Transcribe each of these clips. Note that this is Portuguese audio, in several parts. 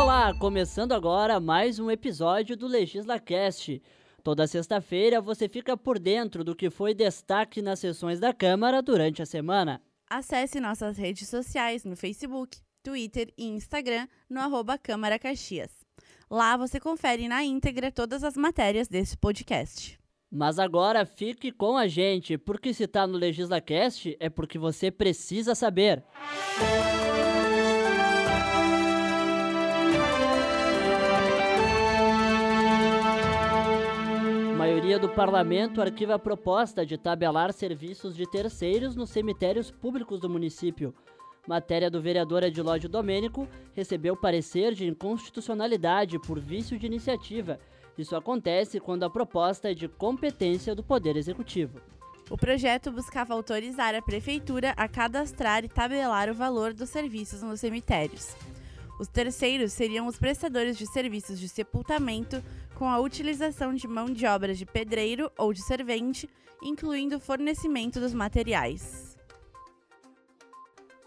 Olá, começando agora mais um episódio do LegislaCast. Toda sexta-feira você fica por dentro do que foi destaque nas sessões da Câmara durante a semana. Acesse nossas redes sociais no Facebook, Twitter e Instagram no arroba Câmara Caxias. Lá você confere na íntegra todas as matérias desse podcast. Mas agora fique com a gente, porque se tá no LegislaCast é porque você precisa saber. A maioria do parlamento arquiva a proposta de tabelar serviços de terceiros nos cemitérios públicos do município. Matéria do vereador Edilódio Domênico recebeu parecer de inconstitucionalidade por vício de iniciativa. Isso acontece quando a proposta é de competência do Poder Executivo. O projeto buscava autorizar a prefeitura a cadastrar e tabelar o valor dos serviços nos cemitérios. Os terceiros seriam os prestadores de serviços de sepultamento com a utilização de mão de obra de pedreiro ou de servente, incluindo o fornecimento dos materiais.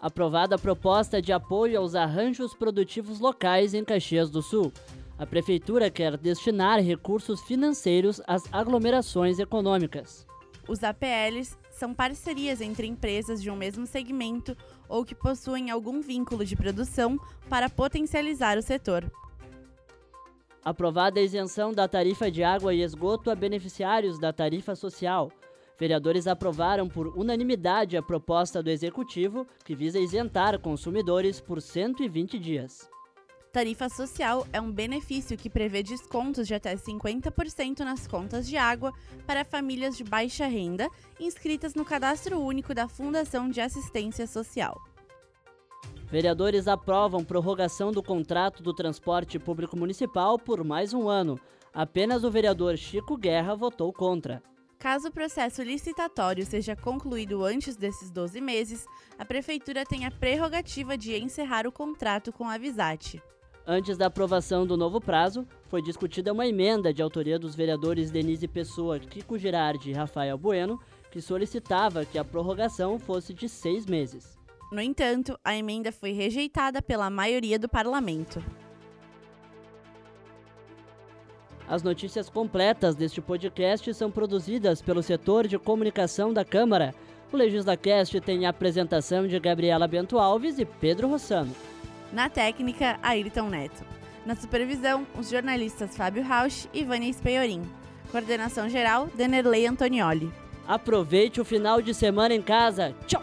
Aprovada a proposta de apoio aos arranjos produtivos locais em Caxias do Sul. A Prefeitura quer destinar recursos financeiros às aglomerações econômicas. Os APLs são parcerias entre empresas de um mesmo segmento ou que possuem algum vínculo de produção para potencializar o setor. Aprovada a isenção da tarifa de água e esgoto a beneficiários da tarifa social. Vereadores aprovaram por unanimidade a proposta do Executivo, que visa isentar consumidores por 120 dias. Tarifa social é um benefício que prevê descontos de até 50% nas contas de água para famílias de baixa renda inscritas no Cadastro Único da Fundação de Assistência Social. Vereadores aprovam prorrogação do contrato do transporte público municipal por mais um ano. Apenas o vereador Chico Guerra votou contra. Caso o processo licitatório seja concluído antes desses 12 meses, a Prefeitura tem a prerrogativa de encerrar o contrato com a Visate. Antes da aprovação do novo prazo, foi discutida uma emenda de autoria dos vereadores Denise Pessoa, Kiko Girardi e Rafael Bueno, que solicitava que a prorrogação fosse de seis meses. No entanto, a emenda foi rejeitada pela maioria do parlamento. As notícias completas deste podcast são produzidas pelo setor de comunicação da Câmara. O LegislaCast tem a apresentação de Gabriela Bento Alves e Pedro Rossano. Na técnica, Ayrton Neto. Na supervisão, os jornalistas Fábio Rausch e Vânia Speiorim. Coordenação geral, Denerley Antonioli. Aproveite o final de semana em casa. Tchau!